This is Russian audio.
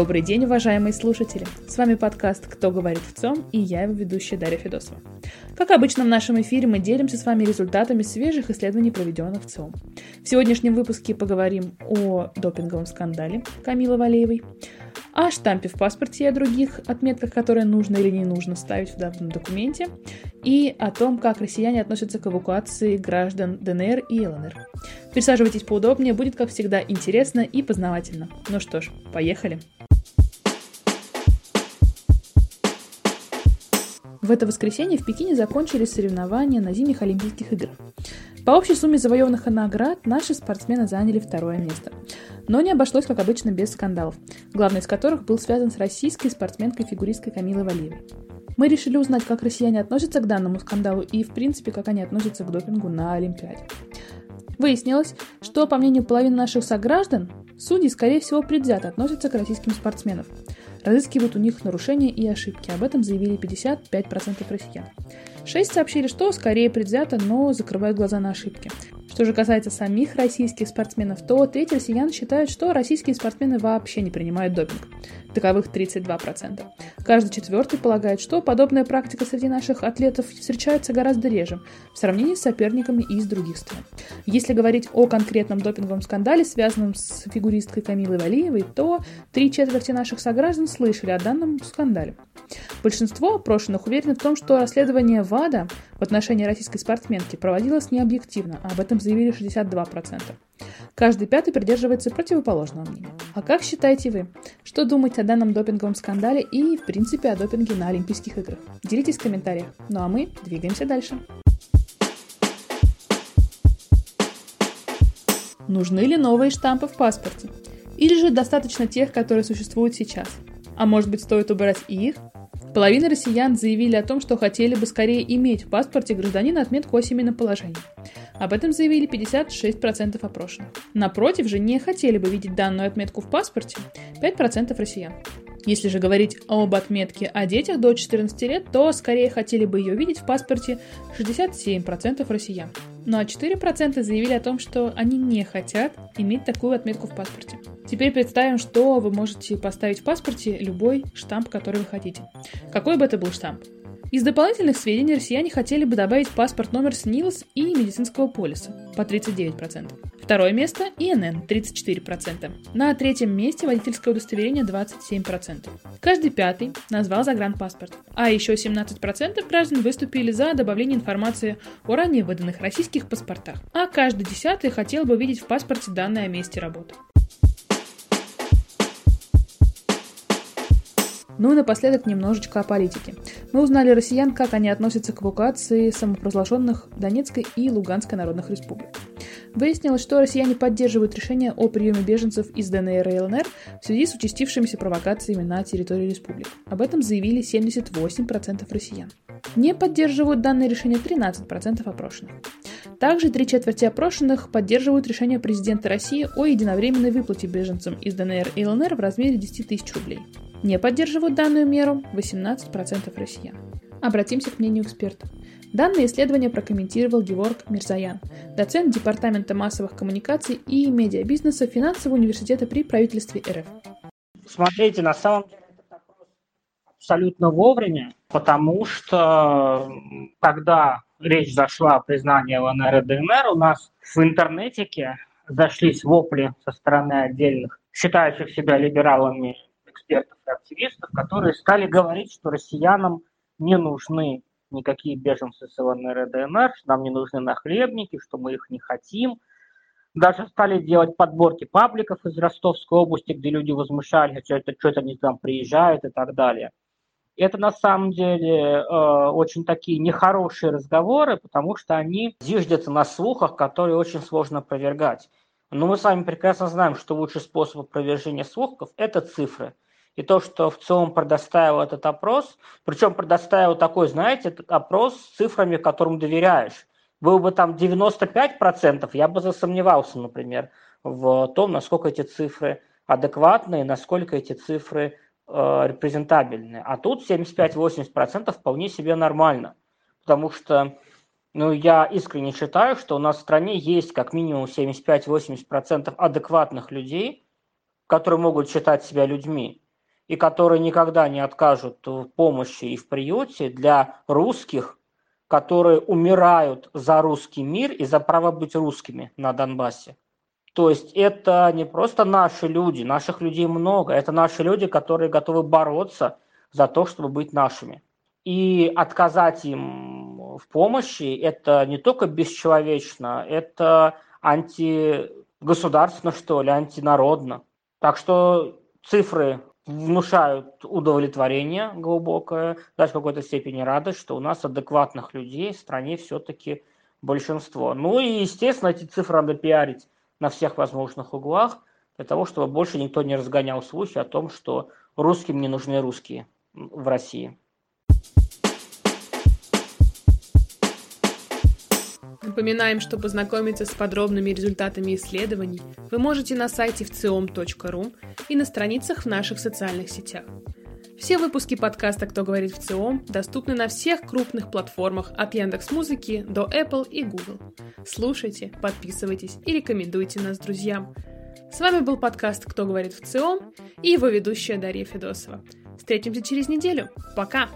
Добрый день, уважаемые слушатели! С вами подкаст «Кто говорит в ЦОМ» и я его ведущая Дарья Федосова. Как обычно в нашем эфире мы делимся с вами результатами свежих исследований, проведенных в ЦОМ. В сегодняшнем выпуске поговорим о допинговом скандале Камилы Валеевой, о штампе в паспорте и о других отметках, которые нужно или не нужно ставить в данном документе, и о том, как россияне относятся к эвакуации граждан ДНР и ЛНР. Присаживайтесь поудобнее, будет, как всегда, интересно и познавательно. Ну что ж, поехали! В это воскресенье в Пекине закончились соревнования на зимних Олимпийских играх. По общей сумме завоеванных наград наши спортсмены заняли второе место. Но не обошлось, как обычно, без скандалов, главный из которых был связан с российской спортсменкой-фигуристкой Камилой Валиевой. Мы решили узнать, как россияне относятся к данному скандалу и, в принципе, как они относятся к допингу на Олимпиаде. Выяснилось, что, по мнению половины наших сограждан, судьи, скорее всего, предвзято относятся к российским спортсменам. Разыскивают у них нарушения и ошибки. Об этом заявили 55% россиян. Шесть сообщили, что скорее предвзято, но закрывают глаза на ошибки. Что же касается самих российских спортсменов, то треть россиян считают, что российские спортсмены вообще не принимают допинг. Таковых 32%. Каждый четвертый полагает, что подобная практика среди наших атлетов встречается гораздо реже в сравнении с соперниками из других стран. Если говорить о конкретном допинговом скандале, связанном с фигуристкой Камилой Валиевой, то три четверти наших сограждан слышали о данном скандале. Большинство опрошенных уверены в том, что расследование ВАДА в отношении российской спортсменки проводилось необъективно, а об этом заявили 62%. Каждый пятый придерживается противоположного мнения. А как считаете вы? Что думаете о данном допинговом скандале и, в принципе, о допинге на Олимпийских играх? Делитесь в комментариях. Ну а мы двигаемся дальше. Нужны ли новые штампы в паспорте? Или же достаточно тех, которые существуют сейчас? А может быть, стоит убрать и их? Половина россиян заявили о том, что хотели бы скорее иметь в паспорте гражданина отметку о семейном положении. Об этом заявили 56% опрошенных. Напротив же, не хотели бы видеть данную отметку в паспорте 5% россиян. Если же говорить об отметке о детях до 14 лет, то скорее хотели бы ее видеть в паспорте 67% россиян. Ну а 4% заявили о том, что они не хотят иметь такую отметку в паспорте. Теперь представим, что вы можете поставить в паспорте любой штамп, который вы хотите. Какой бы это был штамп? Из дополнительных сведений россияне хотели бы добавить паспорт номер СНИЛС и медицинского полиса по 39%. Второе место – ИНН – 34%. На третьем месте водительское удостоверение – 27%. Каждый пятый назвал загранпаспорт. А еще 17% граждан выступили за добавление информации о ранее выданных российских паспортах. А каждый десятый хотел бы видеть в паспорте данные о месте работы. Ну и напоследок немножечко о политике. Мы узнали россиян, как они относятся к эвакуации самопровозглашенных Донецкой и Луганской народных республик. Выяснилось, что россияне поддерживают решение о приеме беженцев из ДНР и ЛНР в связи с участившимися провокациями на территории республик. Об этом заявили 78% россиян. Не поддерживают данное решение 13% опрошенных. Также три четверти опрошенных поддерживают решение президента России о единовременной выплате беженцам из ДНР и ЛНР в размере 10 тысяч рублей. Не поддерживают данную меру 18% россиян. Обратимся к мнению экспертов. Данное исследование прокомментировал Геворг Мирзаян, доцент Департамента массовых коммуникаций и медиабизнеса Финансового университета при правительстве РФ. Смотрите, на самом деле этот вопрос абсолютно вовремя, потому что когда речь зашла о признании ЛНР и ДНР, у нас в интернете зашлись вопли со стороны отдельных, считающих себя либералами экспертов и активистов, которые стали говорить, что россиянам не нужны никакие беженцы с ЛНР и ДНР, что нам не нужны нахлебники, что мы их не хотим. Даже стали делать подборки пабликов из Ростовской области, где люди возмущались, что это что-то они там приезжают и так далее. Это на самом деле э, очень такие нехорошие разговоры, потому что они зиждятся на слухах, которые очень сложно опровергать. Но мы с вами прекрасно знаем, что лучший способ опровержения слухов – это цифры – и то, что в целом предоставил этот опрос, причем предоставил такой, знаете, опрос с цифрами, которым доверяешь. Был бы там 95%, я бы засомневался, например, в том, насколько эти цифры адекватные, насколько эти цифры э, репрезентабельны. А тут 75-80% вполне себе нормально, потому что ну, я искренне считаю, что у нас в стране есть как минимум 75-80% адекватных людей, которые могут считать себя людьми. И которые никогда не откажут в помощи и в приюте для русских, которые умирают за русский мир и за право быть русскими на Донбассе. То есть это не просто наши люди, наших людей много, это наши люди, которые готовы бороться за то, чтобы быть нашими. И отказать им в помощи – это не только бесчеловечно, это антигосударственно, что ли, антинародно. Так что цифры внушают удовлетворение глубокое, даже в какой-то степени радость, что у нас адекватных людей в стране все-таки большинство. Ну и, естественно, эти цифры надо пиарить на всех возможных углах, для того, чтобы больше никто не разгонял слухи о том, что русским не нужны русские в России. Напоминаем, что познакомиться с подробными результатами исследований вы можете на сайте вциом.ру и на страницах в наших социальных сетях. Все выпуски подкаста «Кто говорит в ЦИОМ» доступны на всех крупных платформах от Яндекс Музыки до Apple и Google. Слушайте, подписывайтесь и рекомендуйте нас друзьям. С вами был подкаст «Кто говорит в ЦИОМ» и его ведущая Дарья Федосова. Встретимся через неделю. Пока!